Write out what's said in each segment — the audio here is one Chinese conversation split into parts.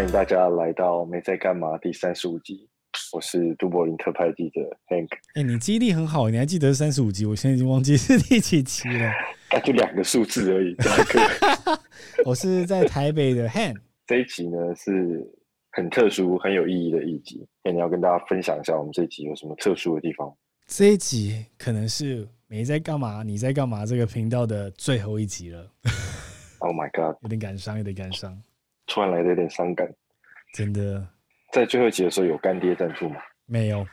欢迎大家来到没在干嘛第三十五集，我是杜柏林特派记者 Hank。哎，你记忆力很好，你还记得三十五集？我现在已经忘记是第几集了。那就两个数字而已。我是在台北的 Hank。这一集呢是很特殊、很有意义的一集。那你要跟大家分享一下，我们这一集有什么特殊的地方？这一集可能是没在干嘛，你在干嘛？这个频道的最后一集了。Oh my god！有点感伤，有点感伤。突然来的有点伤感，真的。在最后一集的时候有干爹赞助吗？没有，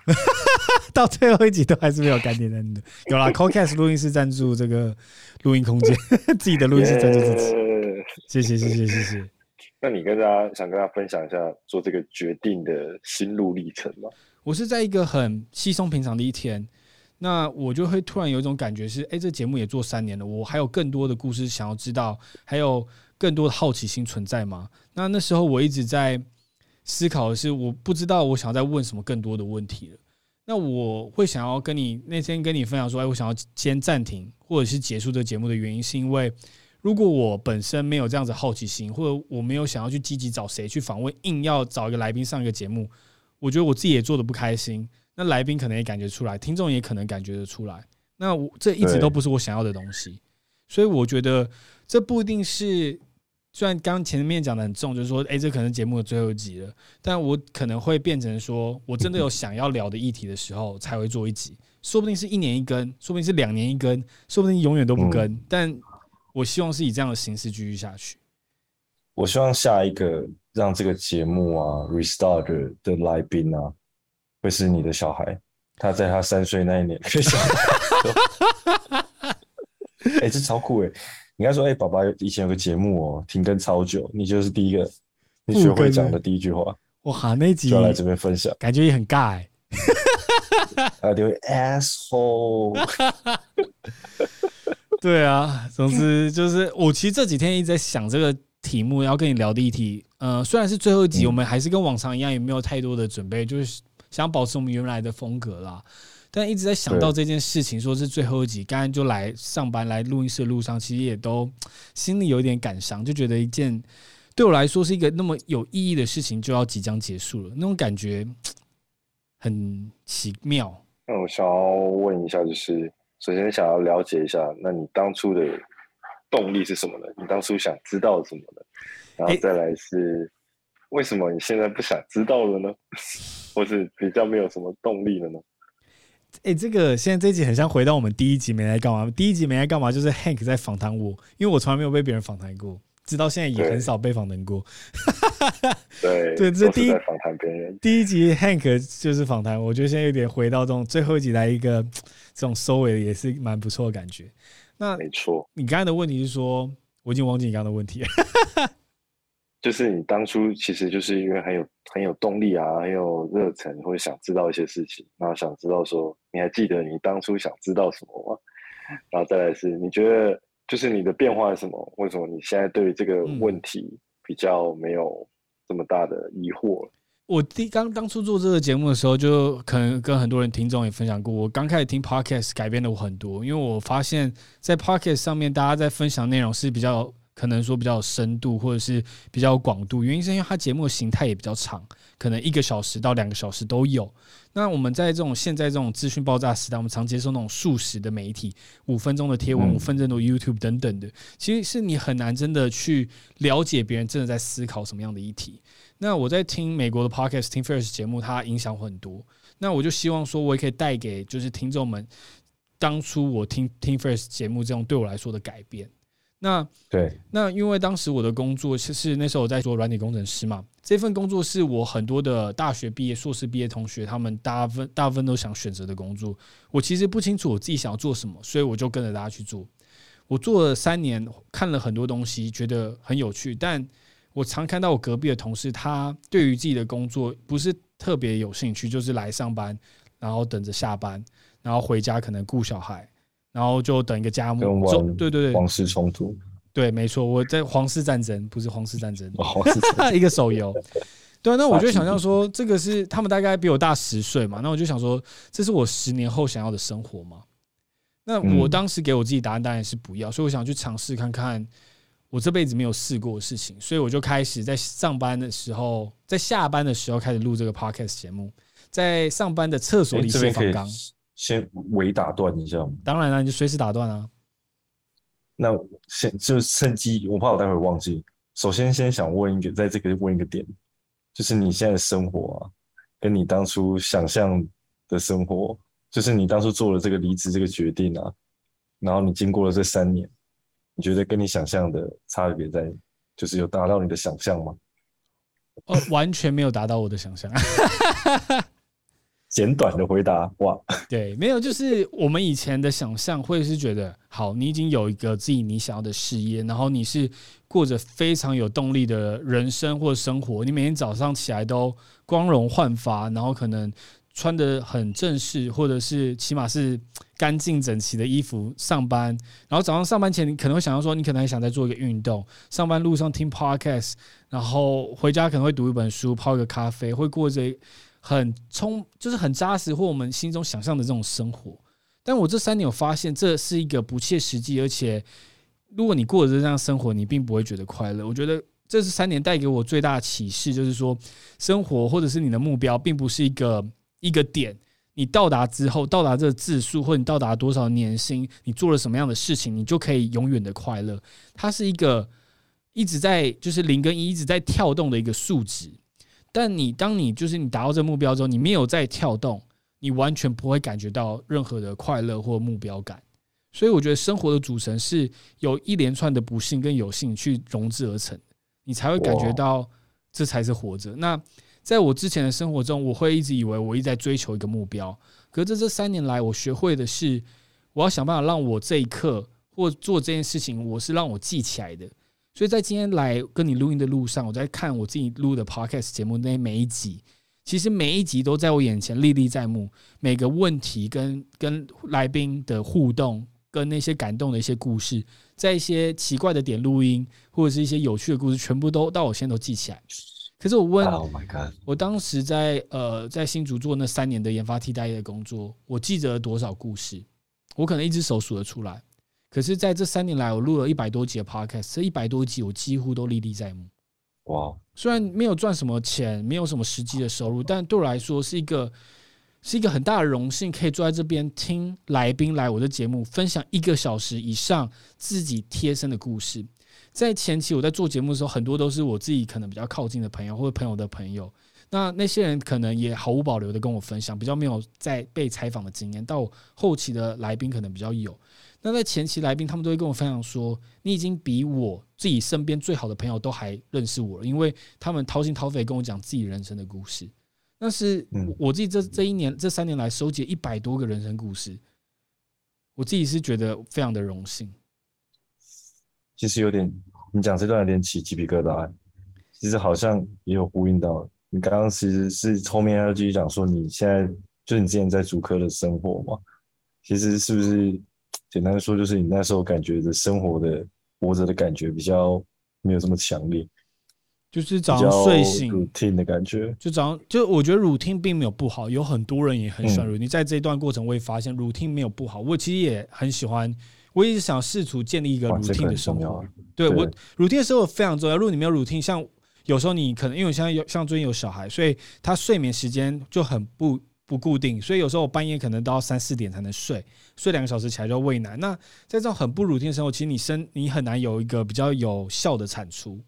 到最后一集都还是没有干爹赞助。有啦，Cocast 录音室赞助这个录音空间，自己的录音室赞助自己。Yeah 谢谢谢谢谢谢。那你跟大家想跟大家分享一下做这个决定的心路历程吗？我是在一个很稀松平常的一天，那我就会突然有一种感觉是，哎、这节目也做三年了，我还有更多的故事想要知道，还有。更多的好奇心存在吗？那那时候我一直在思考的是，我不知道我想要再问什么更多的问题了。那我会想要跟你那天跟你分享说，哎，我想要先暂停或者是结束这节目的原因，是因为如果我本身没有这样子好奇心，或者我没有想要去积极找谁去访问，硬要找一个来宾上一个节目，我觉得我自己也做得不开心。那来宾可能也感觉出来，听众也可能感觉得出来。那我这一直都不是我想要的东西，所以我觉得这不一定是。虽然刚前面讲的很重，就是说，哎，这可能节目的最后一集了，但我可能会变成说，我真的有想要聊的议题的时候才会做一集，说不定是一年一更，说不定是两年一更，说不定永远都不更，但我希望是以这样的形式继续下去。我希望下一个让这个节目啊 restart 的来宾啊，会是你的小孩，他在他三岁那一年，哎，这超酷哎。你应该说：“哎、欸，爸爸以前有个节目哦，停更超久，你就是第一个你学会讲的第一句话。”哇，那集就来这边分享，感觉也很尬哎。啊，对，asshole。对啊，总之就是我其实这几天一直在想这个题目要跟你聊的议题。呃，虽然是最后一集，我们还是跟往常一样，也没有太多的准备，就是想保持我们原来的风格啦。但一直在想到这件事情，说是最后一集，刚刚就来上班来录音室的路上，其实也都 心里有点感伤，就觉得一件对我来说是一个那么有意义的事情就要即将结束了，那种感觉 很奇妙。那我想要问一下，就是首先想要了解一下，那你当初的动力是什么呢？你当初想知道什么呢？然后再来是为什么你现在不想知道了呢？或是比较没有什么动力了呢？哎、欸，这个现在这一集很像回到我们第一集没来干嘛？第一集没来干嘛？就是 Hank 在访谈我，因为我从来没有被别人访谈过，直到现在也很少被访谈过。对 对，这第一访谈别人，第一集 Hank 就是访谈，我觉得现在有点回到这种最后一集来一个 这种收尾，也是蛮不错的感觉。那没错，你刚才的问题是说，我已经忘记你刚刚的问题了。就是你当初其实就是因为很有很有动力啊，很有热忱，会想知道一些事情，然后想知道说，你还记得你当初想知道什么吗？然后再来是，你觉得就是你的变化是什么？为什么你现在对这个问题比较没有这么大的疑惑？嗯、我第刚当初做这个节目的时候，就可能跟很多人听众也分享过，我刚开始听 Podcast 改变了我很多，因为我发现，在 Podcast 上面大家在分享内容是比较。可能说比较有深度，或者是比较广度，原因是因为它节目的形态也比较长，可能一个小时到两个小时都有。那我们在这种现在这种资讯爆炸时代，我们常接受那种速食的媒体，五分钟的贴文，五分钟的 YouTube 等等的，其实是你很难真的去了解别人真的在思考什么样的议题。那我在听美国的 Podcast 听 First 节目，它影响很多。那我就希望说，我也可以带给就是听众们，当初我听听 First 节目这种对我来说的改变。那对，那因为当时我的工作是那时候我在做软体工程师嘛，这份工作是我很多的大学毕业、硕士毕业同学他们大部分大部分都想选择的工作。我其实不清楚我自己想要做什么，所以我就跟着大家去做。我做了三年，看了很多东西，觉得很有趣。但我常看到我隔壁的同事，他对于自己的工作不是特别有兴趣，就是来上班，然后等着下班，然后回家可能顾小孩。然后就等一个家母，对对对，皇室冲突，对，没错，我在皇室战争，不是皇室战争，皇室战争。一个手游，对，那我就想象说，这个是他们大概比我大十岁嘛，那我就想说，这是我十年后想要的生活吗？那我当时给我自己答案当然是不要，所以我想去尝试看看，我这辈子没有试过的事情，所以我就开始在上班的时候，在下班的时候开始录这个 podcast 节目，在上班的厕所里写访纲。先微打断一下吗？当然了，你就随时打断啊。那先就趁机，我怕我待会忘记。首先，先想问一个，在这个问一个点，就是你现在的生活啊，跟你当初想象的生活，就是你当初做了这个离职这个决定啊，然后你经过了这三年，你觉得跟你想象的差别在，就是有达到你的想象吗？哦，完全没有达到我的想象。简短的回答哇，对，没有，就是我们以前的想象会是觉得，好，你已经有一个自己你想要的事业，然后你是过着非常有动力的人生或生活，你每天早上起来都光荣焕发，然后可能穿得很正式，或者是起码是干净整齐的衣服上班，然后早上上班前你可能会想到说，你可能还想再做一个运动，上班路上听 podcast，然后回家可能会读一本书，泡一个咖啡，会过着。很充，就是很扎实，或我们心中想象的这种生活。但我这三年有发现，这是一个不切实际，而且如果你过着这样生活，你并不会觉得快乐。我觉得这是三年带给我最大的启示，就是说，生活或者是你的目标，并不是一个一个点，你到达之后，到达这个字数，或你到达多少年薪，你做了什么样的事情，你就可以永远的快乐。它是一个一直在，就是零跟一一直在跳动的一个数值。但你当你就是你达到这个目标之后，你没有再跳动，你完全不会感觉到任何的快乐或目标感。所以我觉得生活的组成是由一连串的不幸跟有幸去融制而成，你才会感觉到这才是活着。那在我之前的生活中，我会一直以为我一直在追求一个目标，可是这这三年来，我学会的是我要想办法让我这一刻或做这件事情，我是让我记起来的。所以在今天来跟你录音的路上，我在看我自己录的 podcast 节目那每一集，其实每一集都在我眼前历历在目。每个问题跟跟来宾的互动，跟那些感动的一些故事，在一些奇怪的点录音，或者是一些有趣的故事，全部都到我现在都记起来。可是我问，Oh my God，我当时在呃在新竹做那三年的研发替代役的工作，我记得了多少故事？我可能一只手数得出来。可是，在这三年来，我录了一百多集的 podcast，这一百多集我几乎都历历在目。哇！虽然没有赚什么钱，没有什么实际的收入，但对我来说是一个是一个很大的荣幸，可以坐在这边听来宾来我的节目，分享一个小时以上自己贴身的故事。在前期我在做节目的时候，很多都是我自己可能比较靠近的朋友或者朋友的朋友，那那些人可能也毫无保留的跟我分享，比较没有在被采访的经验。到后期的来宾可能比较有。那在前期来宾，他们都会跟我分享说：“你已经比我自己身边最好的朋友都还认识我了，因为他们掏心掏肺跟我讲自己人生的故事。”那是我自己这这一年这三年来收集一百多个人生故事，我自己是觉得非常的荣幸。其实有点，你讲这段有点起鸡皮疙瘩。其实好像也有呼应到你刚刚，其实是后面要继续讲说你现在就是你之前在主科的生活嘛。其实是不是？简单说，就是你那时候感觉的生活的活着的感觉比较没有这么强烈，就是早上睡醒 routine 的感觉。就早上，就我觉得 routine 并没有不好，有很多人也很喜欢 routine。嗯、在这一段过程，我也发现 routine 没有不好。我其实也很喜欢，我一直想试图建立一个 routine 的生活。对，我 routine 的生活非常重要。如果你没有 routine，像有时候你可能因为我现在有像最近有小孩，所以他睡眠时间就很不。不固定，所以有时候我半夜可能都要三四点才能睡，睡两个小时起来就要喂奶。那在这种很不 routine 的生活，其实你生你很难有一个比较有效的产出，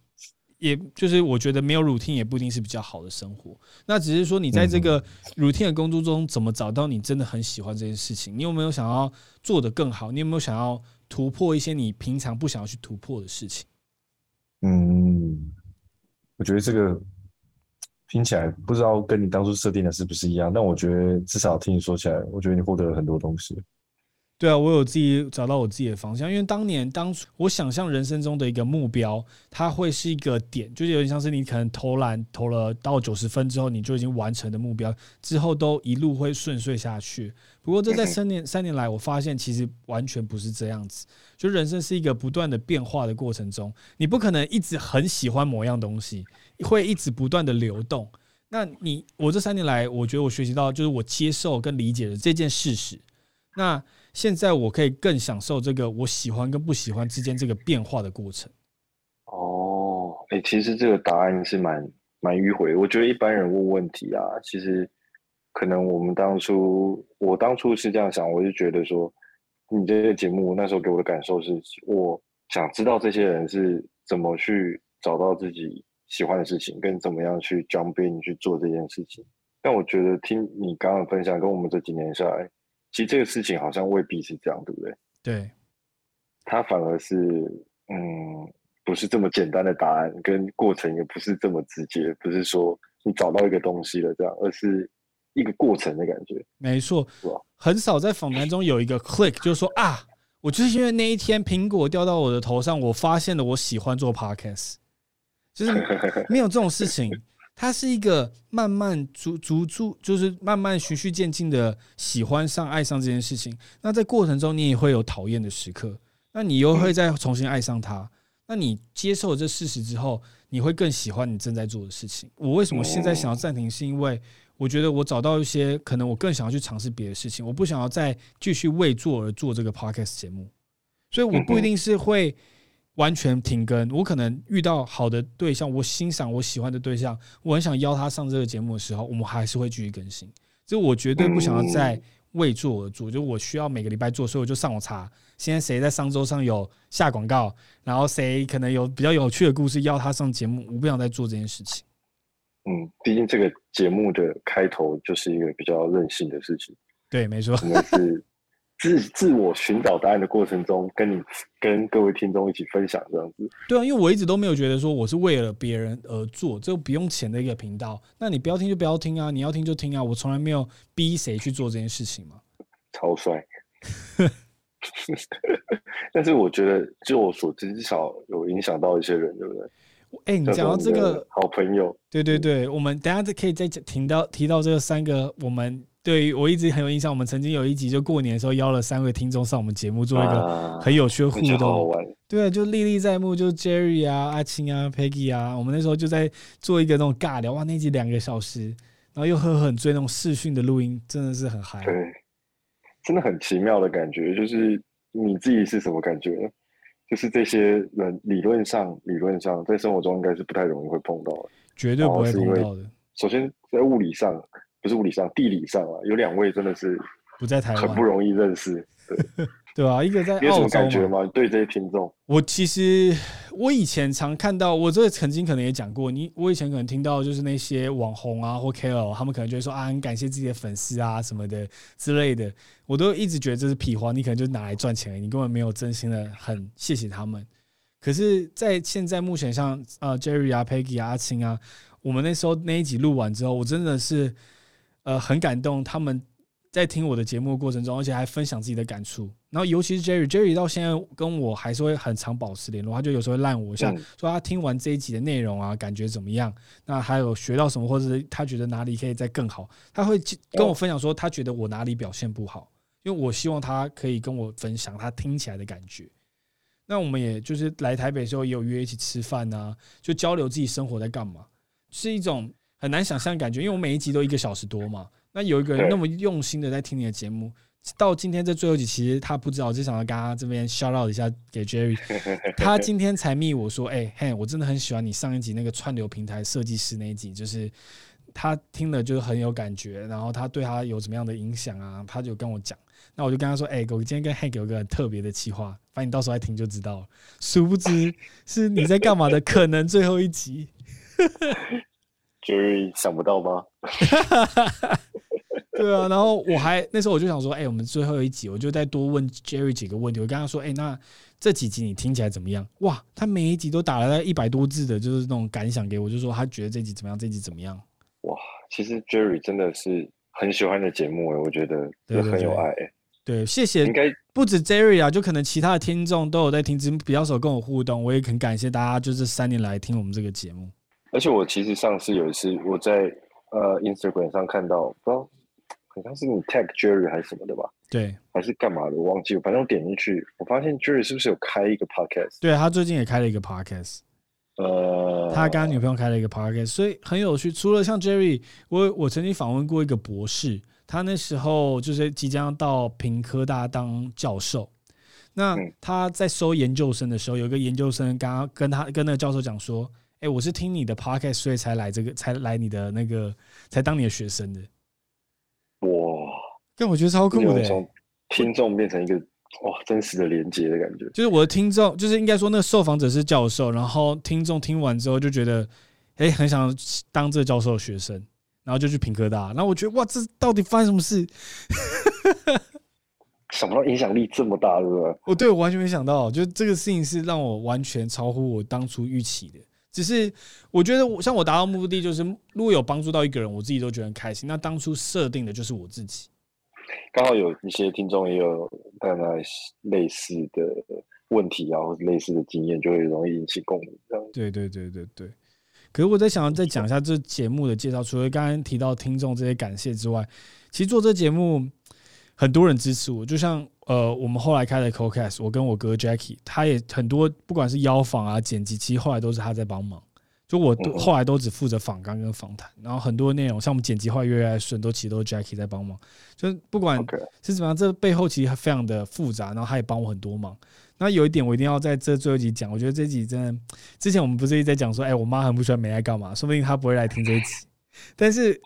也就是我觉得没有 routine 也不一定是比较好的生活。那只是说你在这个 routine 的工作中，怎么找到你真的很喜欢这件事情？你有没有想要做得更好？你有没有想要突破一些你平常不想要去突破的事情？嗯，我觉得这个。听起来不知道跟你当初设定的是不是一样，但我觉得至少听你说起来，我觉得你获得了很多东西。对啊，我有自己找到我自己的方向，因为当年当初我想象人生中的一个目标，它会是一个点，就是有点像是你可能投篮投了到九十分之后，你就已经完成的目标，之后都一路会顺遂下去。不过这在三年三年来，我发现其实完全不是这样子，就人生是一个不断的变化的过程中，你不可能一直很喜欢某样东西，会一直不断的流动。那你我这三年来，我觉得我学习到就是我接受跟理解了这件事实。那现在我可以更享受这个我喜欢跟不喜欢之间这个变化的过程，哦哎、欸，其实这个答案是蛮蛮迂回。我觉得一般人问问题啊，其实可能我们当初，我当初是这样想，我就觉得说，你这个节目那时候给我的感受是，我想知道这些人是怎么去找到自己喜欢的事情，跟怎么样去 jump in 去做这件事情。但我觉得听你刚刚分享，跟我们这几年下来，其实这个事情好像未必是这样，对不对？对，它反而是，嗯。不是这么简单的答案，跟过程也不是这么直接，不是说你找到一个东西了这样，而是一个过程的感觉。没错，很少在访谈中有一个 click，就是说啊，我就是因为那一天苹果掉到我的头上，我发现了我喜欢做 podcast，就是没有这种事情，它是一个慢慢逐逐逐，就是慢慢循序渐进的喜欢上、爱上这件事情。那在过程中，你也会有讨厌的时刻，那你又会再重新爱上它。那你接受这事实之后，你会更喜欢你正在做的事情。我为什么现在想要暂停？是因为我觉得我找到一些可能我更想要去尝试别的事情。我不想要再继续为做而做这个 podcast 节目，所以我不一定是会完全停更。我可能遇到好的对象，我欣赏我喜欢的对象，我很想邀他上这个节目的时候，我们还是会继续更新。就我绝对不想要再为做而做，就我需要每个礼拜做，所以我就上网查。现在谁在商周上有下广告？然后谁可能有比较有趣的故事邀他上节目？我不想再做这件事情。嗯，毕竟这个节目的开头就是一个比较任性的事情。对，没错。我们是自自我寻找答案的过程中，跟你跟各位听众一起分享这样子。对啊，因为我一直都没有觉得说我是为了别人而做，这个不用钱的一个频道。那你不要听就不要听啊，你要听就听啊。我从来没有逼谁去做这件事情嘛。超帅。但是我觉得，就我所知，至少有影响到一些人，对不对？哎、欸，你讲到这个好朋友，对对对，我们等下可以再提到提到这个三个，我们对我一直很有印象。我们曾经有一集就过年的时候邀了三位听众上我们节目，做一个很有趣的互动，啊、对，就历历在目，就 Jerry 啊、阿青啊、Peggy 啊，我们那时候就在做一个那种尬聊，哇，那集两个小时，然后又喝很追那种视讯的录音，真的是很嗨。对。真的很奇妙的感觉，就是你自己是什么感觉呢？就是这些人理论上，理论上在生活中应该是不太容易会碰到的，绝对不会碰到的。首先在物理上，不是物理上，地理上啊，有两位真的是不在台湾，很不容易认识。对。对啊，一个在澳洲，有什么感觉吗？对这些听众，我其实我以前常看到，我这个曾经可能也讲过，你我以前可能听到就是那些网红啊或 KOL，他们可能就会说啊，很感谢自己的粉丝啊什么的之类的，我都一直觉得这是屁话，你可能就拿来赚钱，你根本没有真心的很谢谢他们。可是，在现在目前像呃 Jerry 啊、Peggy 啊、阿青啊，我们那时候那一集录完之后，我真的是呃很感动，他们。在听我的节目的过程中，而且还分享自己的感触。然后，尤其是 Jerry，Jerry 到现在跟我还是会很常保持联络。他就有时候会烂我一下，说他听完这一集的内容啊，感觉怎么样？那还有学到什么，或者是他觉得哪里可以再更好？他会跟我分享说，他觉得我哪里表现不好，因为我希望他可以跟我分享他听起来的感觉。那我们也就是来台北的时候，也有约一起吃饭啊，就交流自己生活在干嘛，是一种很难想象感觉。因为我每一集都一个小时多嘛。那有一个人那么用心的在听你的节目，到今天这最后一集，其实他不知道，我就想要跟他这边 shout out 一下给 Jerry，他今天才密我说，哎、欸，嘿，我真的很喜欢你上一集那个串流平台设计师那一集，就是他听了就是很有感觉，然后他对他有什么样的影响啊，他就跟我讲，那我就跟他说，哎、欸，我今天跟 Hank 有个很特别的计划，反正你到时候来听就知道了，殊不知是你在干嘛的，可能最后一集。Jerry 想不到吗？对啊，然后我还那时候我就想说，哎、欸，我们最后一集，我就再多问 Jerry 几个问题。我跟他说，哎、欸，那这几集你听起来怎么样？哇，他每一集都打了一百多字的，就是那种感想给我，就说他觉得这集怎么样，这集怎么样？哇，其实 Jerry 真的是很喜欢的节目哎，我觉得也很有爱。对，谢谢。应该不止 Jerry 啊，就可能其他的听众都有在听，只比较少跟我互动。我也很感谢大家，就是三年来听我们这个节目。而且我其实上次有一次我在呃 Instagram 上看到，不知道好像是你 tag Jerry 还是什么的吧？对，还是干嘛的？我忘记了。反正我点进去，我发现 Jerry 是不是有开一个 podcast？对，他最近也开了一个 podcast。呃，他跟他女朋友开了一个 podcast，所以很有趣。除了像 Jerry，我我曾经访问过一个博士，他那时候就是即将到平科大当教授。那他在收研究生的时候，有一个研究生刚刚跟他跟那个教授讲说。哎，我是听你的 podcast，所以才来这个，才来你的那个，才当你的学生的。哇，但我觉得超酷的，从听众变成一个哇真实的连接的感觉。就是我的听众，就是应该说那个受访者是教授，然后听众听完之后就觉得，哎，很想当这个教授的学生，然后就去屏科大。然后我觉得哇，这到底发生什么事？想不到影响力这么大，对不对？我对我完全没想到，就这个事情是让我完全超乎我当初预期的。只是我觉得，我像我达到目的，就是如果有帮助到一个人，我自己都觉得很开心。那当初设定的就是我自己。刚好有一些听众也有大概类似的问题啊，或者类似的经验，就会容易引起共鸣。这样。对对对对对。可是我在想再讲一下这节目的介绍，除了刚刚提到听众这些感谢之外，其实做这节目。很多人支持我，就像呃，我们后来开的 CoCast，我跟我哥 Jackie，他也很多，不管是邀访啊、剪辑，其实后来都是他在帮忙。就我都后来都只负责访纲跟访谈，然后很多内容像我们剪辑后来越来越顺，都其实都是 Jackie 在帮忙。就是不管是怎么样，这背后其实非常的复杂，然后他也帮我很多忙。那有一点我一定要在这最后一集讲，我觉得这集真的，之前我们不是一直在讲说，哎，我妈很不喜欢没爱干嘛，说不定她不会来听这一集。但是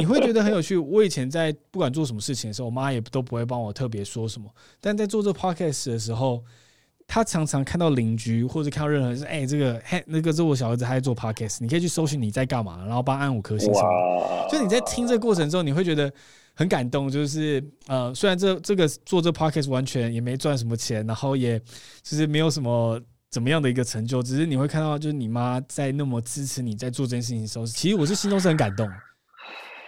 你会觉得很有趣。我以前在不管做什么事情的时候，我妈也都不会帮我特别说什么。但在做这 podcast 的时候，她常常看到邻居或者看到任何人说：“哎，这个嘿，那个是我小儿子，他在做 podcast，你可以去搜寻你在干嘛，然后帮按五颗星什么。”就你在听这个过程中，你会觉得很感动。就是呃，虽然这这个做这 podcast 完全也没赚什么钱，然后也就是没有什么。怎么样的一个成就？只是你会看到，就是你妈在那么支持你在做这件事情的时候，其实我是心中是很感动。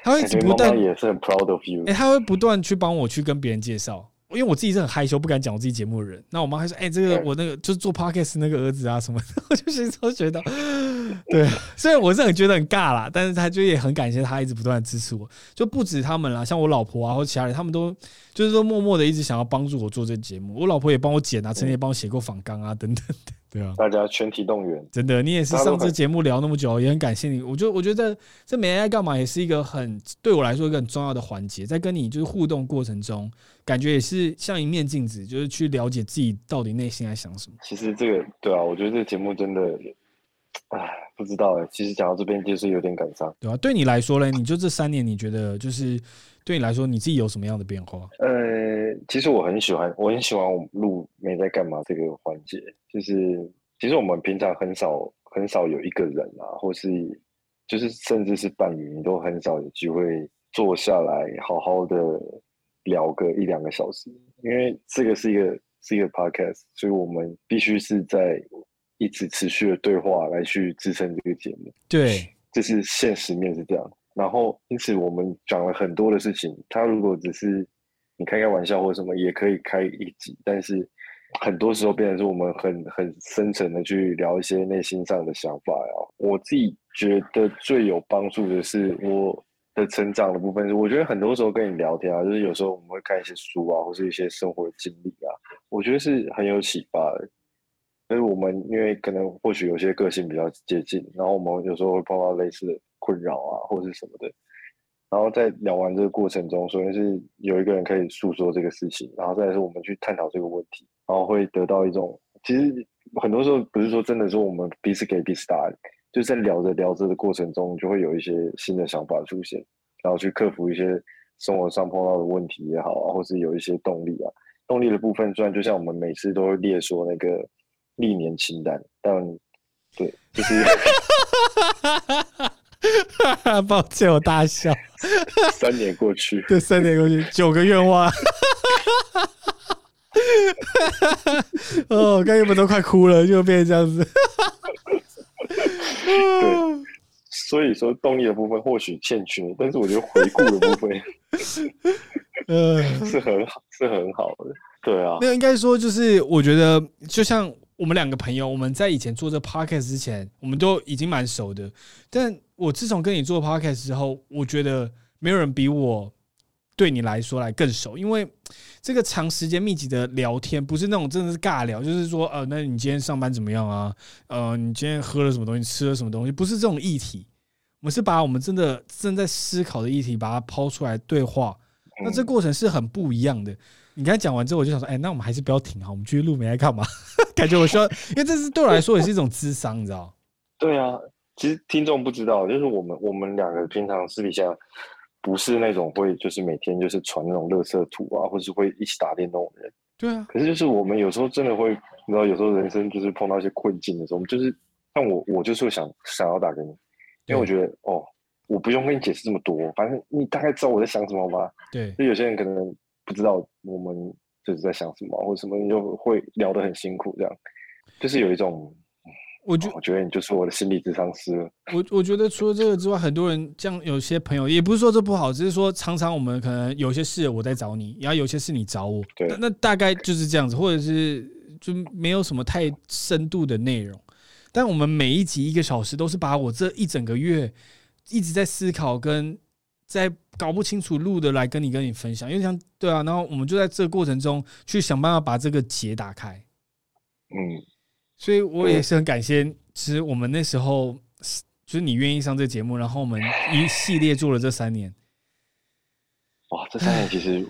她会不断也是很 proud of you。哎，他会不断去帮我去跟别人介绍。因为我自己是很害羞，不敢讲我自己节目的人。那我妈还说：“哎、欸，这个我那个就是做 podcast 那个儿子啊什么的。”我就是都觉得，对，虽然我是很觉得很尬啦，但是他就也很感谢他一直不断的支持我。就不止他们啦，像我老婆啊或其他人，他们都就是说默默的一直想要帮助我做这个节目。我老婆也帮我剪啊，曾经也帮我写过访纲啊等等的。对啊，大家全体动员，真的，你也是上次节目聊那么久，也很感谢你。我觉得，我觉得这没爱干嘛，也是一个很对我来说一个很重要的环节，在跟你就是互动过程中，感觉也是像一面镜子，就是去了解自己到底内心在想什么。其实这个对啊，我觉得这个节目真的，唉，不知道哎。其实讲到这边就是有点感伤，对啊，对你来说呢，你就这三年，你觉得就是。对你来说，你自己有什么样的变化？呃，其实我很喜欢，我很喜欢我们录没在干嘛这个环节。就是其实我们平常很少很少有一个人啊，或是就是甚至是伴侣，你都很少有机会坐下来好好的聊个一两个小时。因为这个是一个是一个 podcast，所以我们必须是在一直持续的对话来去支撑这个节目。对，这是现实面是这样。然后，因此我们讲了很多的事情。他如果只是你开开玩笑或什么，也可以开一集。但是很多时候变成是我们很很深层的去聊一些内心上的想法呀。我自己觉得最有帮助的是我的成长的部分。是我觉得很多时候跟你聊天啊，就是有时候我们会看一些书啊，或是一些生活经历啊，我觉得是很有启发的。所以我们因为可能或许有些个性比较接近，然后我们有时候会碰到类似的。困扰啊，或者是什么的，然后在聊完这个过程中，首先是有一个人可以诉说这个事情，然后再是我们去探讨这个问题，然后会得到一种，其实很多时候不是说真的说我们彼此给彼此答案，就在聊着聊着的过程中，就会有一些新的想法出现，然后去克服一些生活上碰到的问题也好啊，或是有一些动力啊，动力的部分虽然就像我们每次都会列说那个历年清单，但对，就是。哈哈，抱歉，我大笑。三年过去，对，三年过去，九个愿望。哦，刚原本都快哭了，就变成这样子。对，所以说动力的部分或许欠缺，但是我觉得回顾的部分，呃，是很好，是很好的。对啊，那应该说就是，我觉得就像我们两个朋友，我们在以前做这 podcast 之前，我们都已经蛮熟的，但。我自从跟你做 podcast 之后，我觉得没有人比我对你来说来更熟，因为这个长时间密集的聊天，不是那种真的是尬聊，就是说，呃，那你今天上班怎么样啊？呃，你今天喝了什么东西，吃了什么东西？不是这种议题，我们是把我们真的正在思考的议题，把它抛出来对话。那这过程是很不一样的。你刚才讲完之后，我就想说，哎，那我们还是不要停啊，我们继续录，没来干嘛？感觉我需要，因为这是对我来说也是一种智商，你知道。对啊，其实听众不知道，就是我们我们两个平常私底下不是那种会就是每天就是传那种垃圾图啊，或是会一起打电动的人。对啊，可是就是我们有时候真的会，你知道，有时候人生就是碰到一些困境的时候，我们就是像我，我就是会想想要打给你，因为我觉得哦，我不用跟你解释这么多，反正你大概知道我在想什么吧。对，就有些人可能不知道我们就是在想什么，或者什么，你就会聊得很辛苦，这样，就是有一种。我觉、哦、我觉得你就是我的心理智商师。我我觉得除了这个之外，很多人这样，有些朋友也不是说这不好，只是说常常我们可能有些事我在找你，然后有些事你找我，对，那大概就是这样子，或者是就没有什么太深度的内容。但我们每一集一个小时，都是把我这一整个月一直在思考跟在搞不清楚路的来跟你跟你分享，因为像对啊，然后我们就在这个过程中去想办法把这个结打开，嗯。所以我也是很感谢，其实我们那时候就是你愿意上这个节目，然后我们一系列做了这三年。哇，这三年其实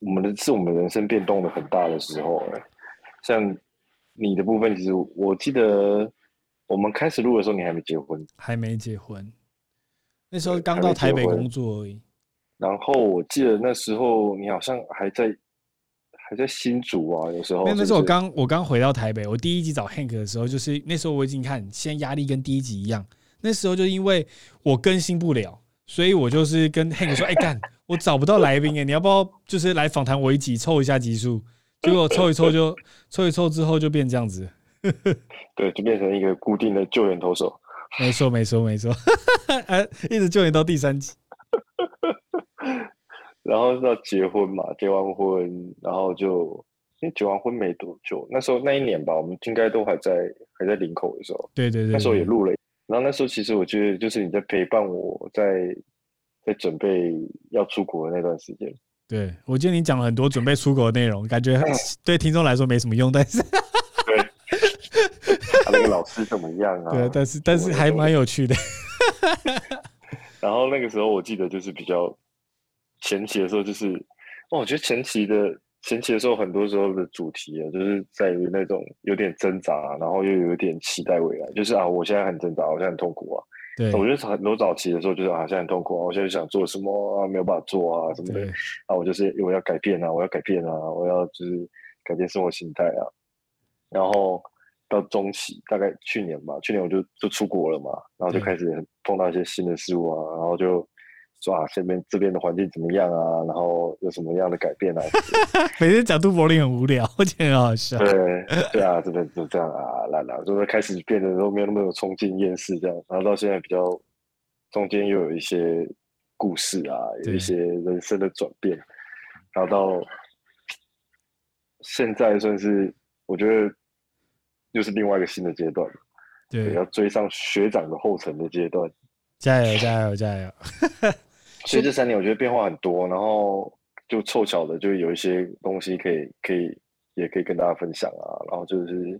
我们的是我们人生变动的很大的时候哎。像你的部分，其实我记得我们开始录的时候，你还没结婚，还没结婚，那时候刚到台北工作而已。然后我记得那时候你好像还在。还在新竹啊，有时候。那时候我刚我刚回到台北，我第一集找 Hank 的时候，就是那时候我已经看，现在压力跟第一集一样。那时候就因为我更新不了，所以我就是跟 Hank 说：“哎干，我找不到来宾哎，你要不要就是来访谈我一集，凑一下集数？”结果凑一凑就凑一凑之后就变这样子。对，就变成一个固定的救援投手。没错，没错，没错，哎，一直救你到第三集。然后要结婚嘛，结完婚，然后就因为结完婚没多久，那时候那一年吧，我们应该都还在还在林口的时候。对对对，对，那时候也录了。然后那时候其实我觉得，就是你在陪伴我在在准备要出国的那段时间。对，我记得你讲了很多准备出国的内容，感觉 对听众来说没什么用，但是对，他那个老师怎么样啊？对，但是但是还蛮有趣的。然后那个时候我记得就是比较。前期的时候就是，哦，我觉得前期的前期的时候，很多时候的主题啊，就是在于那种有点挣扎，然后又有点期待未来，就是啊，我现在很挣扎，我现在很痛苦啊。对，我觉得很多早期的时候就是啊，现在很痛苦啊，我现在想做什么啊，没有办法做啊，什么的。啊，我就是我要改变啊，我要改变啊，我要就是改变生活形态啊。然后到中期，大概去年吧，去年我就就出国了嘛，然后就开始碰到一些新的事物啊，然后就。说啊，这边这边的环境怎么样啊？然后有什么样的改变啊？每天讲杜柏林很无聊，我觉得很好笑。对对啊，这边就这样啊，来来，就是开始变得都没有那么有冲劲、厌世这样，然后到现在比较中间又有一些故事啊，有一些人生的转变，然后到现在算是我觉得又是另外一个新的阶段，对，要追上学长的后尘的阶段。加油加油加油！所以这三年我觉得变化很多，然后就凑巧的就有一些东西可以可以也可以跟大家分享啊，然后就是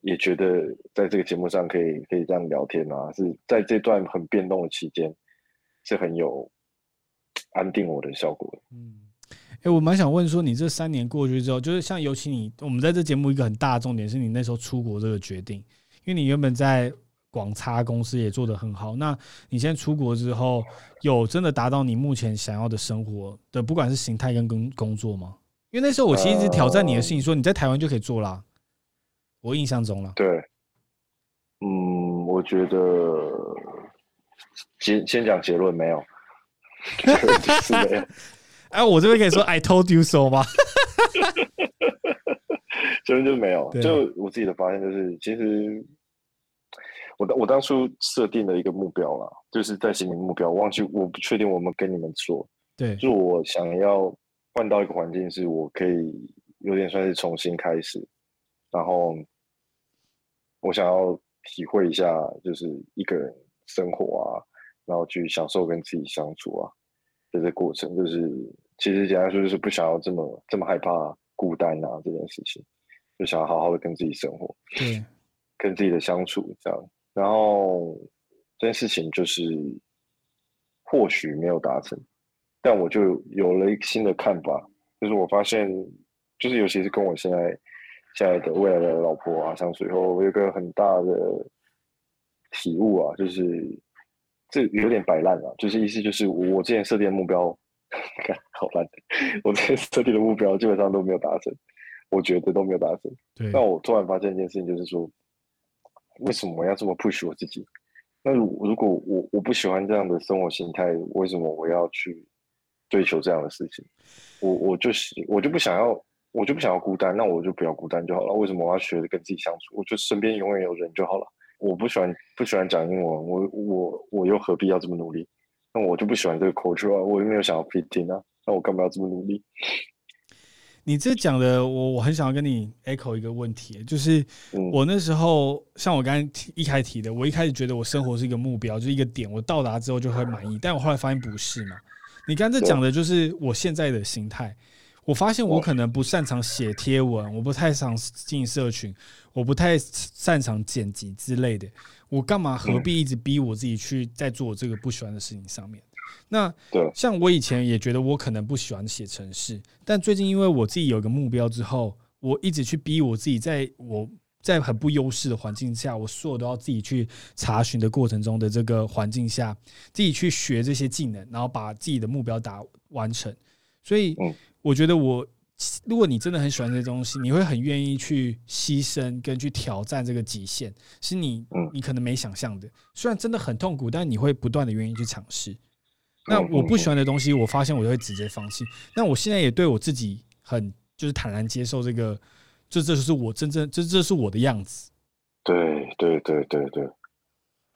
也觉得在这个节目上可以可以这样聊天啊，是在这段很变动的期间是很有安定我的效果的。嗯，哎、欸，我蛮想问说，你这三年过去之后，就是像尤其你我们在这节目一个很大的重点是你那时候出国这个决定，因为你原本在。广差公司也做得很好。那你现在出国之后，有真的达到你目前想要的生活的，不管是形态跟工工作吗？因为那时候我其实一直挑战你的事情，说你在台湾就可以做啦。我印象中了。对，嗯，我觉得先先讲结论没有，是没有。哎，我这边可以说 I told you so 吗？这边就没有。就我自己的发现就是，其实。我当我当初设定了一个目标啦，就是在心里目标，我忘记我不确定我们跟你们说，对，就我想要换到一个环境，是我可以有点算是重新开始，然后我想要体会一下，就是一个人生活啊，然后去享受跟自己相处啊的这个过程，就是其实简单说就是不想要这么这么害怕孤单啊这件事情，就想要好好的跟自己生活，对，跟自己的相处这样。然后这件事情就是或许没有达成，但我就有了一个新的看法，就是我发现，就是尤其是跟我现在现在的未来的老婆啊相处以后，我有一个很大的体悟啊，就是这有点摆烂了，就是意思就是我之前设定的目标，看好烂，我之前设定的目标基本上都没有达成，我觉得都没有达成。对。那我突然发现一件事情，就是说，为什么我要这么 push 我自己？那如如果我我不喜欢这样的生活形态，为什么我要去追求这样的事情？我我就是我就不想要。我就不想要孤单，那我就不要孤单就好了。为什么我要学着跟自己相处？我就身边永远有人就好了。我不喜欢不喜欢讲英文，我我我又何必要这么努力？那我就不喜欢这个 culture 啊，我又没有想要 fit in 啊，那我干嘛要这么努力？你这讲的，我我很想要跟你 echo 一个问题，就是我那时候、嗯、像我刚一开始提的，我一开始觉得我生活是一个目标，就是一个点，我到达之后就会满意。但我后来发现不是嘛？你刚才讲的就是我现在的心态。我发现我可能不擅长写贴文，我不太常进社群，我不太擅长剪辑之类的。我干嘛何必一直逼我自己去在做我这个不喜欢的事情上面？那像我以前也觉得我可能不喜欢写程式，但最近因为我自己有个目标之后，我一直去逼我自己，在我在很不优势的环境下，我所有都要自己去查询的过程中的这个环境下，自己去学这些技能，然后把自己的目标达完成。所以。我觉得我，如果你真的很喜欢这些东西，你会很愿意去牺牲跟去挑战这个极限，是你你可能没想象的。虽然真的很痛苦，但你会不断的愿意去尝试。那我不喜欢的东西，我发现我就会直接放弃。那我现在也对我自己很就是坦然接受这个，这这就是我真正这这是我的样子。对对对对对，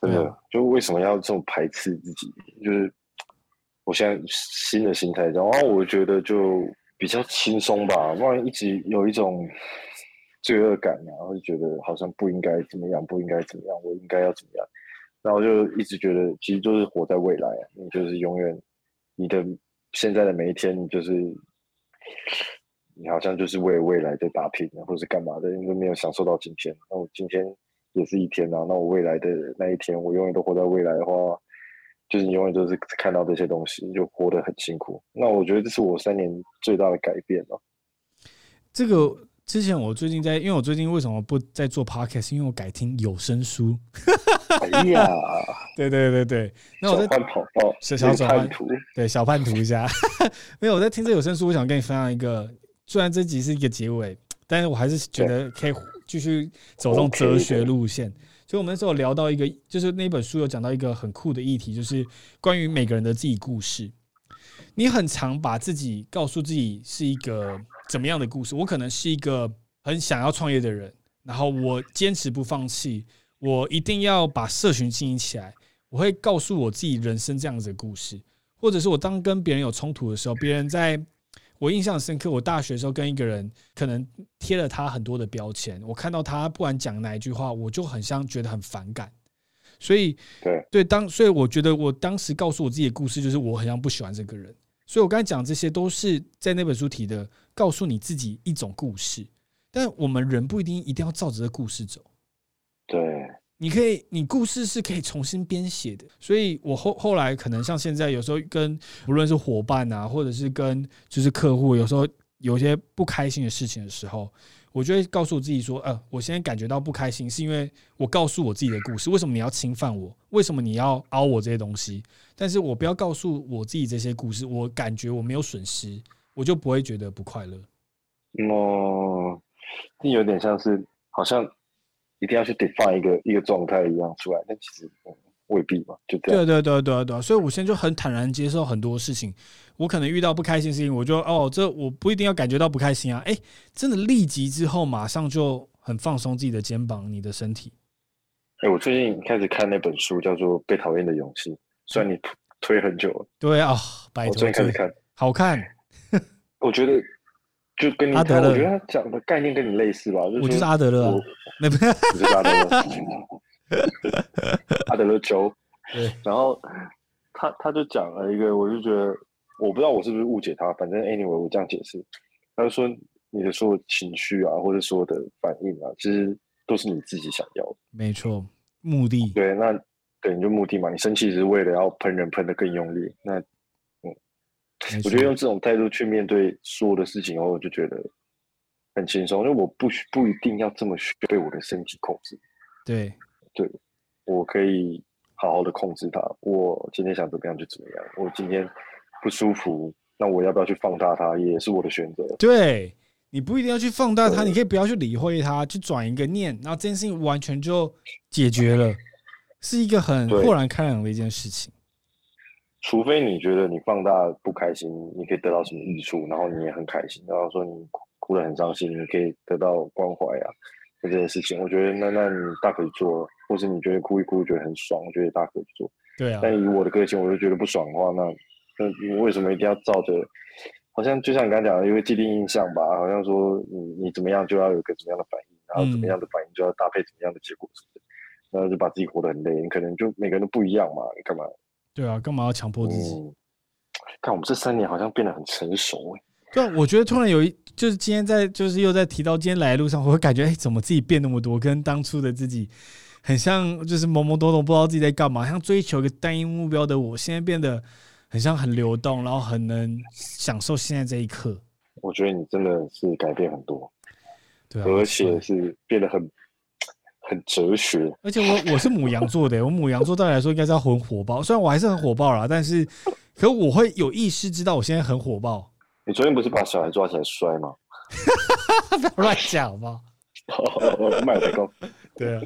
真的，就为什么要这么排斥自己？就是我现在新的心态，然后我觉得就。比较轻松吧，不然一直有一种罪恶感，然后就觉得好像不应该怎么样，不应该怎么样，我应该要怎么样，然后就一直觉得其实就是活在未来，你就是永远你的现在的每一天，你就是你好像就是为未来在打拼，或者是干嘛的，你都没有享受到今天。那我今天也是一天啊，那我未来的那一天，我永远都活在未来的话。就是你永远都是看到这些东西，就活得很辛苦。那我觉得这是我三年最大的改变了。这个之前我最近在，因为我最近为什么不在做 podcast？因为我改听有声书。哎呀，对对对对，那我在跑跑小小叛徒，对小叛徒一下。没有我在听这有声书，我想跟你分享一个。虽然这集是一个结尾，但是我还是觉得可以继续走这种哲学路线。所以，我们那时候聊到一个，就是那本书有讲到一个很酷的议题，就是关于每个人的自己故事。你很常把自己告诉自己是一个怎么样的故事？我可能是一个很想要创业的人，然后我坚持不放弃，我一定要把社群经营起来。我会告诉我自己人生这样子的故事，或者是我当跟别人有冲突的时候，别人在。我印象深刻，我大学的时候跟一个人可能贴了他很多的标签，我看到他不管讲哪一句话，我就很像觉得很反感。所以，对对，当所以我觉得我当时告诉我自己的故事就是我很像不喜欢这个人。所以我刚才讲这些都是在那本书提的，告诉你自己一种故事。但我们人不一定一定要照着这故事走。对。你可以，你故事是可以重新编写的，所以我后后来可能像现在，有时候跟无论是伙伴啊，或者是跟就是客户，有时候有些不开心的事情的时候，我就会告诉我自己说，呃，我现在感觉到不开心，是因为我告诉我自己的故事。为什么你要侵犯我？为什么你要凹我这些东西？但是我不要告诉我自己这些故事，我感觉我没有损失，我就不会觉得不快乐。哦，这有点像是好像。一定要去 define 一个一个状态一样出来，但其实未必嘛，就这样。对对对对对，所以我现在就很坦然接受很多事情。我可能遇到不开心的事情，我就哦，这我不一定要感觉到不开心啊。哎，真的立即之后马上就很放松自己的肩膀，你的身体。哎，我最近开始看那本书，叫做《被讨厌的勇气》，虽然你推很久了。对啊，拜托，我最近开始看，好看。我觉得。就跟你，我觉得他讲的概念跟你类似吧。就是、我就是阿德勒、啊，那不是阿德勒，阿德勒州。然后他他就讲了一个，我就觉得我不知道我是不是误解他，反正 anyway 我这样解释，他就说你的所有情绪啊，或者所有的反应啊，其实都是你自己想要的。没错，目的。对，那对你就目的嘛，你生气是为了要喷人喷的更用力，那。我觉得用这种态度去面对所有的事情，然后我就觉得很轻松，因为我不不一定要这么去对我的身体控制。对对，我可以好好的控制它。我今天想怎么样就怎么样。我今天不舒服，那我要不要去放大它，也是我的选择。对，你不一定要去放大它，你可以不要去理会它，去转一个念，然后这件事情完全就解决了，是一个很豁然开朗的一件事情。除非你觉得你放大不开心，你可以得到什么益处，然后你也很开心，然后说你哭得很伤心，你可以得到关怀啊，这件事情，我觉得那那你大可以做，或是你觉得哭一哭觉得很爽，我觉得大可以做。对啊。但以我的个性，我就觉得不爽的话，那那你为什么一定要照着？好像就像你刚才讲的，因为既定印象吧，好像说你你怎么样就要有个怎么样的反应，然后怎么样的反应就要搭配怎么样的结果，是不是？然后就把自己活得很累，你可能就每个人都不一样嘛，你干嘛？对啊，干嘛要强迫自己？嗯、看我们这三年好像变得很成熟哎。对啊，我觉得突然有一，就是今天在，就是又在提到今天来的路上，我会感觉，哎，怎么自己变那么多，跟当初的自己很像，就是懵懵懂懂，不知道自己在干嘛，像追求一个单一目标的我，现在变得很像很流动，然后很能享受现在这一刻。我觉得你真的是改变很多，对啊，而且是变得很。很哲学，而且我我是母羊座的，我母羊座到底来说应该是要很火爆，虽然我还是很火爆啦，但是，可我会有意识知道我现在很火爆。你昨天不是把小孩抓起来摔吗？不要乱讲好不好？卖太高。对啊，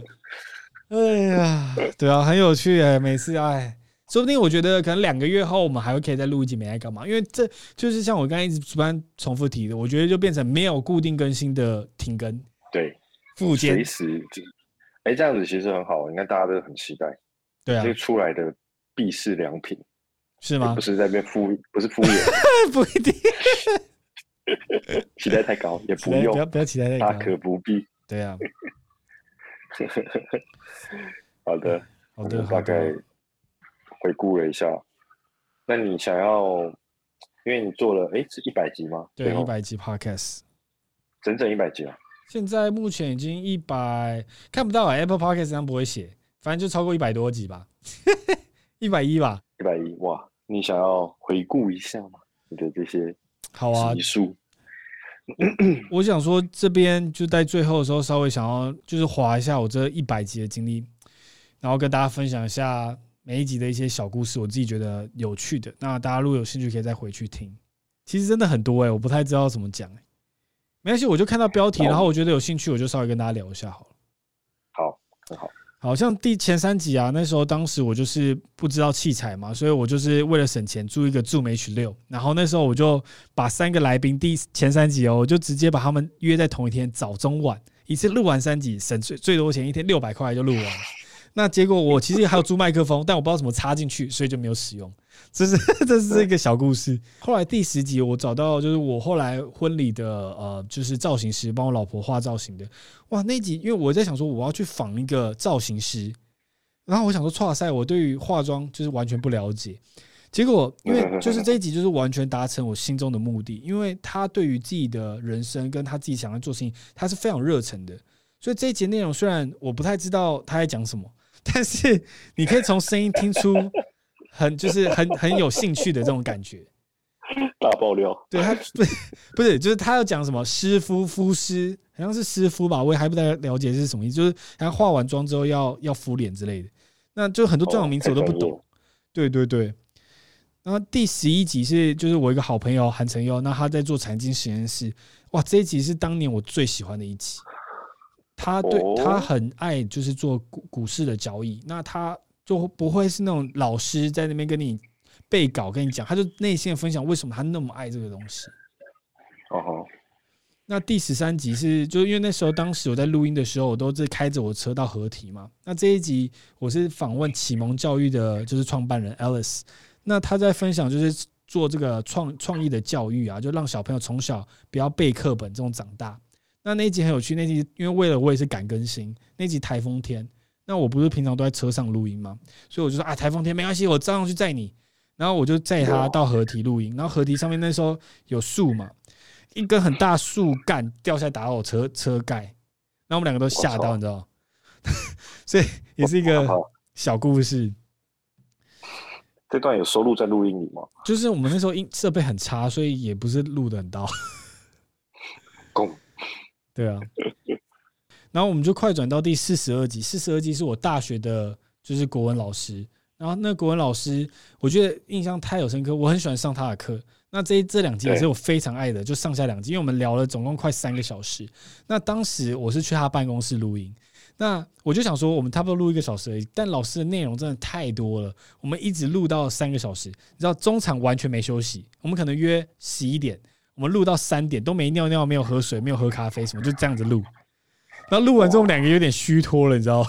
哎呀，对啊，很有趣哎，每次哎，说不定我觉得可能两个月后我们还会可以再录一集没爱干嘛，因为这就是像我刚才一直不断重复提的，我觉得就变成没有固定更新的停更，对，附件随时。哎，这样子其实很好，你看大家都很期待。对啊，这个出来的必是良品，是吗？不是在那边敷，不是敷衍，不一定。期待太高也不用，不要不要期待太高，大可不必。对啊。好的，好的，大概回顾了一下。那你想要，因为你做了，哎，是一百集吗？对，一百集 Podcast，整整一百集啊。现在目前已经一百，看不到啊，Apple Podcast 上不会写，反正就超过一百多集吧，一百一吧，一百一哇！你想要回顾一下吗？你的这些好啊集数，我想说这边就在最后的时候稍微想要就是划一下我这一百集的经历，然后跟大家分享一下每一集的一些小故事，我自己觉得有趣的。那大家如果有兴趣，可以再回去听。其实真的很多哎、欸，我不太知道怎么讲哎、欸。没关系，我就看到标题，然后我觉得有兴趣，我就稍微跟大家聊一下好了。好，很好。好像第前三集啊，那时候当时我就是不知道器材嘛，所以我就是为了省钱租一个 Zoom H 六然后那时候我就把三个来宾第前三集哦，我就直接把他们约在同一天早中晚一次录完三集，省最最多钱一天六百块就录完了。那结果我其实还有租麦克风，但我不知道怎么插进去，所以就没有使用。这是 这是一个小故事。后来第十集我找到，就是我后来婚礼的呃，就是造型师帮我老婆画造型的。哇，那集因为我在想说我要去仿一个造型师，然后我想说，哇塞，我对于化妆就是完全不了解。结果因为就是这一集就是完全达成我心中的目的，因为他对于自己的人生跟他自己想要做事情，他是非常热忱的。所以这一集内容虽然我不太知道他在讲什么。但是你可以从声音听出很就是很很有兴趣的这种感觉。大爆料，对他不不是就是他要讲什么师傅敷师，好像是师傅吧，我也还不太了解是什么意思，就是他化完妆之后要要敷脸之类的，那就很多专有名词我都不懂。对对对，然后第十一集是就是我一个好朋友韩成优，那他在做财经实验室，哇，这一集是当年我最喜欢的一集。他对他很爱，就是做股股市的交易。那他就不会是那种老师在那边跟你背稿跟你讲，他就内心的分享为什么他那么爱这个东西。哦。那第十三集是，就因为那时候当时我在录音的时候，我都是开着我车到合体嘛。那这一集我是访问启蒙教育的，就是创办人 Alice。那他在分享就是做这个创创意的教育啊，就让小朋友从小不要背课本这种长大。那那一集很有趣，那集因为为了我也是赶更新，那集台风天，那我不是平常都在车上录音吗？所以我就说啊，台风天没关系，我照样去载你。然后我就载他到河堤录音，然后河堤上面那时候有树嘛，一根很大树干掉下来打到我车车盖，那我们两个都吓到，你知道？所以也是一个小故事。这段有收录在录音里吗？就是我们那时候音设备很差，所以也不是录得很到。对啊。然后我们就快转到第四十二集，四十二集是我大学的，就是国文老师。然后那国文老师，我觉得印象太有深刻，我很喜欢上他的课。那这这两集也是我非常爱的，就上下两集，因为我们聊了总共快三个小时。那当时我是去他办公室录音，那我就想说，我们差不多录一个小时而已，但老师的内容真的太多了，我们一直录到三个小时，你知道中场完全没休息，我们可能约十一点，我们录到三点都没尿尿，没有喝水，没有喝咖啡，什么就这样子录。然后录完之后，我们两个有点虚脱了，你知道吗？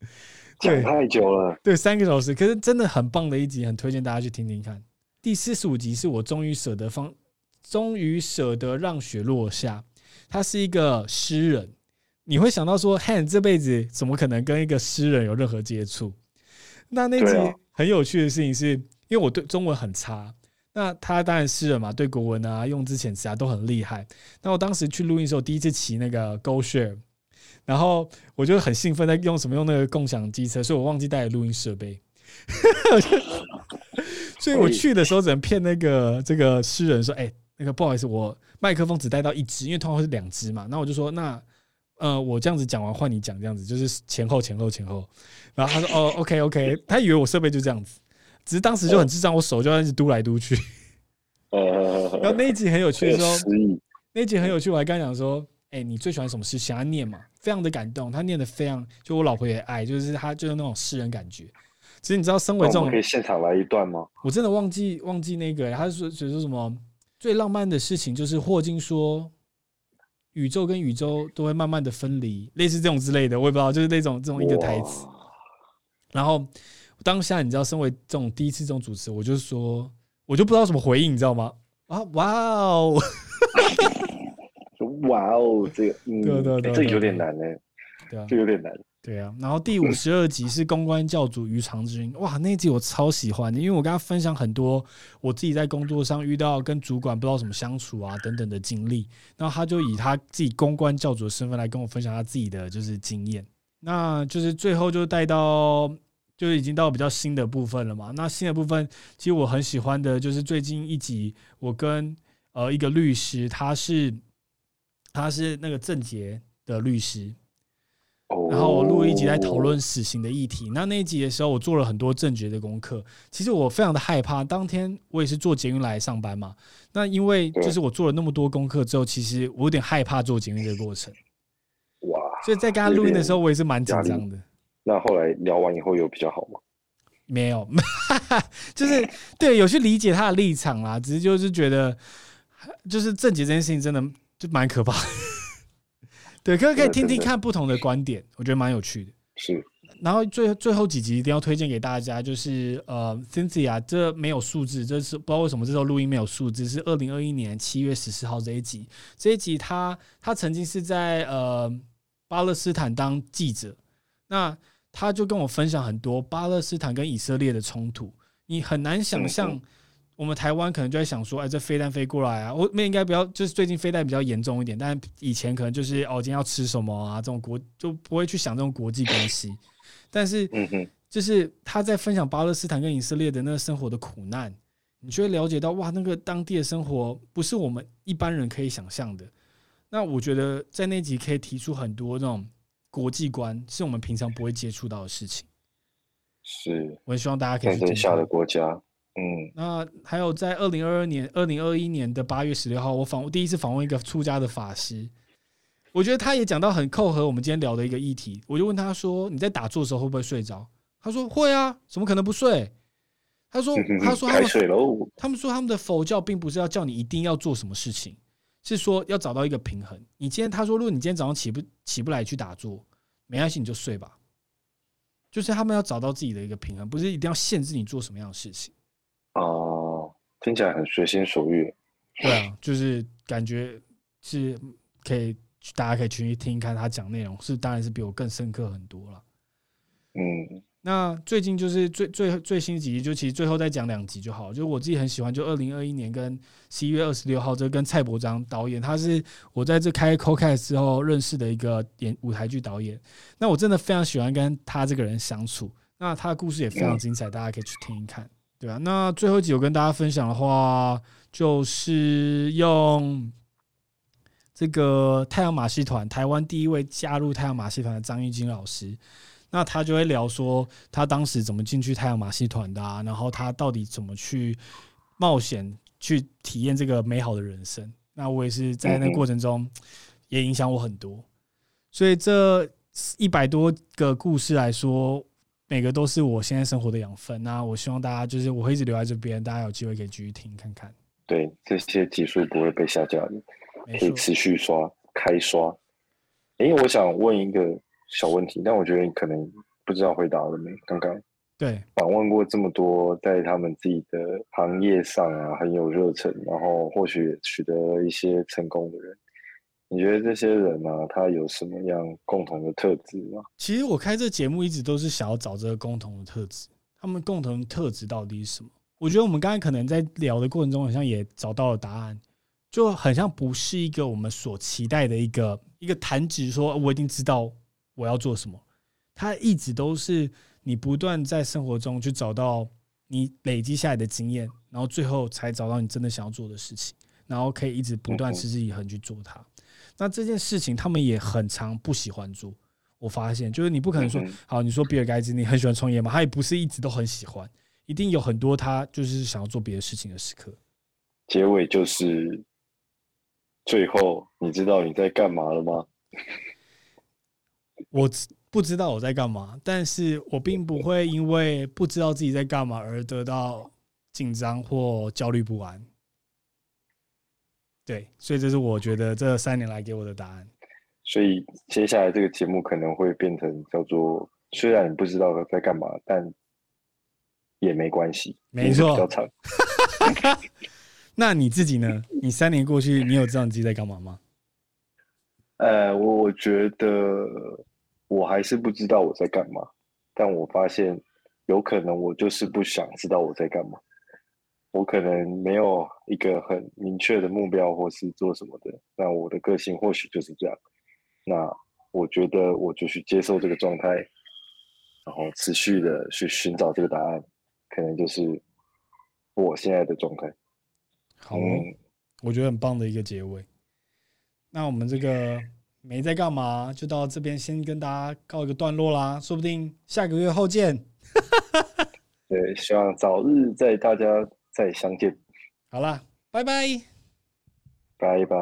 讲太久了，对，三个小时，可是真的很棒的一集，很推荐大家去听听看。第四十五集是我终于舍得放，终于舍得让雪落下。他是一个诗人，你会想到说，Han 这辈子怎么可能跟一个诗人有任何接触？那那集很有趣的事情是，因为我对中文很差，那他当然是了嘛，对国文啊、用字遣词啊都很厉害。那我当时去录音的时候，第一次骑那个 GoShare。然后我就很兴奋，在用什么用那个共享机车，所以我忘记带录音设备，所以我去的时候只能骗那个这个诗人说：“哎，那个不好意思，我麦克风只带到一支，因为通常是两支嘛。”那我就说：“那呃，我这样子讲完换你讲，这样子就是前后前后前后。”然后他说：“哦，OK OK。”他以为我设备就这样子，只是当时就很智障，我手就一直嘟来嘟去。然后那一集很有趣的时候，那一集很有趣，我还跟他讲说。哎、欸，你最喜欢什么诗？想要念嘛？非常的感动，他念的非常，就我老婆也爱，就是他就是那种诗人感觉。其实你知道，身为这种，可以现场来一段吗？我真的忘记忘记那个、欸，他是说说说什么最浪漫的事情，就是霍金说宇宙跟宇宙都会慢慢的分离，类似这种之类的，我也不知道，就是那种这种一个台词。然后当下你知道，身为这种第一次这种主持，我就说，我就不知道怎么回应，你知道吗？啊，哇哦！哇哦，这个，嗯，对对对，这个有点难呢，对啊，这有点难。对啊，然后第五十二集是公关教主于长君，哇，那一集我超喜欢的，因为我跟他分享很多我自己在工作上遇到跟主管不知道怎么相处啊等等的经历，然后他就以他自己公关教主的身份来跟我分享他自己的就是经验，那就是最后就带到就已经到比较新的部分了嘛。那新的部分其实我很喜欢的就是最近一集，我跟呃一个律师，他是。他是那个郑杰的律师，然后我录一集在讨论死刑的议题。那那一集的时候，我做了很多郑捷的功课。其实我非常的害怕，当天我也是坐捷运来上班嘛。那因为就是我做了那么多功课之后，其实我有点害怕做捷运这个过程。哇！所以在跟他录音的时候，我也是蛮紧张的。那后来聊完以后有比较好吗？没有，就是对，有去理解他的立场啦。只是就是觉得，就是郑捷这件事情真的。就蛮可怕的，对，可以可以听听看不同的观点，我觉得蛮有趣的。是，然后最最后几集一定要推荐给大家，就是呃，Cynthia，这没有数字，这是不知道为什么这时候录音没有数字，是二零二一年七月十四号这一集。这一集他他曾经是在呃巴勒斯坦当记者，那他就跟我分享很多巴勒斯坦跟以色列的冲突，你很难想象。我们台湾可能就在想说，哎，这飞弹飞过来啊，我们应该不要，就是最近飞弹比较严重一点，但以前可能就是哦，今天要吃什么啊，这种国就不会去想这种国际关系。但是，就是他在分享巴勒斯坦跟以色列的那个生活的苦难，你就会了解到，哇，那个当地的生活不是我们一般人可以想象的。那我觉得在那集可以提出很多那种国际观，是我们平常不会接触到的事情。是，我也希望大家可以。天下的国家。嗯，那还有在二零二二年、二零二一年的八月十六号，我访第一次访问一个出家的法师，我觉得他也讲到很扣合我们今天聊的一个议题。我就问他说：“你在打坐的时候会不会睡着？”他说：“会啊，怎么可能不睡？”他说：“他说他们他们说他们的佛教并不是要叫你一定要做什么事情，是说要找到一个平衡。你今天他说，如果你今天早上起不起不来去打坐，没关系，你就睡吧。就是他们要找到自己的一个平衡，不是一定要限制你做什么样的事情。”哦，听起来很随心所欲。对啊，就是感觉是可以，大家可以去听一看他讲内容，是当然是比我更深刻很多了。嗯，那最近就是最最最新几集，就其实最后再讲两集就好。就我自己很喜欢，就二零二一年跟十一月二十六号，这跟蔡伯章导演，他是我在这开 CoCast 之后认识的一个演舞台剧导演。那我真的非常喜欢跟他这个人相处，那他的故事也非常精彩，大家可以去听一看。对啊，那最后一集我跟大家分享的话，就是用这个太阳马戏团，台湾第一位加入太阳马戏团的张玉金老师，那他就会聊说他当时怎么进去太阳马戏团的啊，然后他到底怎么去冒险去体验这个美好的人生。那我也是在那个过程中也影响我很多，所以这一百多个故事来说，每个都是我现在生活的养分。那我希望大家就是我会一直留在这边，大家有机会可以继续听看看。对，这些集数不会被下架的。可以持续刷开刷，因为我想问一个小问题，但我觉得你可能不知道回答了没？刚刚对访问过这么多在他们自己的行业上啊很有热忱，然后或许取得了一些成功的人，你觉得这些人呢、啊，他有什么样共同的特质吗？其实我开这节目一直都是想要找这个共同的特质，他们共同的特质到底是什么？我觉得我们刚才可能在聊的过程中，好像也找到了答案。就很像不是一个我们所期待的一个一个弹指，说我已经知道我要做什么。它一直都是你不断在生活中去找到你累积下来的经验，然后最后才找到你真的想要做的事情，然后可以一直不断持之以恒去做它。那这件事情他们也很常不喜欢做。我发现，就是你不可能说好，你说比尔盖茨你很喜欢创业吗？他也不是一直都很喜欢，一定有很多他就是想要做别的事情的时刻。结尾就是。最后，你知道你在干嘛了吗？我不知道我在干嘛，但是我并不会因为不知道自己在干嘛而得到紧张或焦虑不安。对，所以这是我觉得这三年来给我的答案。所以接下来这个节目可能会变成叫做，虽然你不知道在干嘛，但也没关系。没错，比较长。那你自己呢？你三年过去，你有知道你自己在干嘛吗？呃，我我觉得我还是不知道我在干嘛，但我发现有可能我就是不想知道我在干嘛。我可能没有一个很明确的目标或是做什么的。那我的个性或许就是这样。那我觉得我就去接受这个状态，然后持续的去寻找这个答案，可能就是我现在的状态。好，我觉得很棒的一个结尾。那我们这个没在干嘛，就到这边先跟大家告一个段落啦。说不定下个月后见。对，希望早日在大家再相见。好啦，拜拜，拜拜。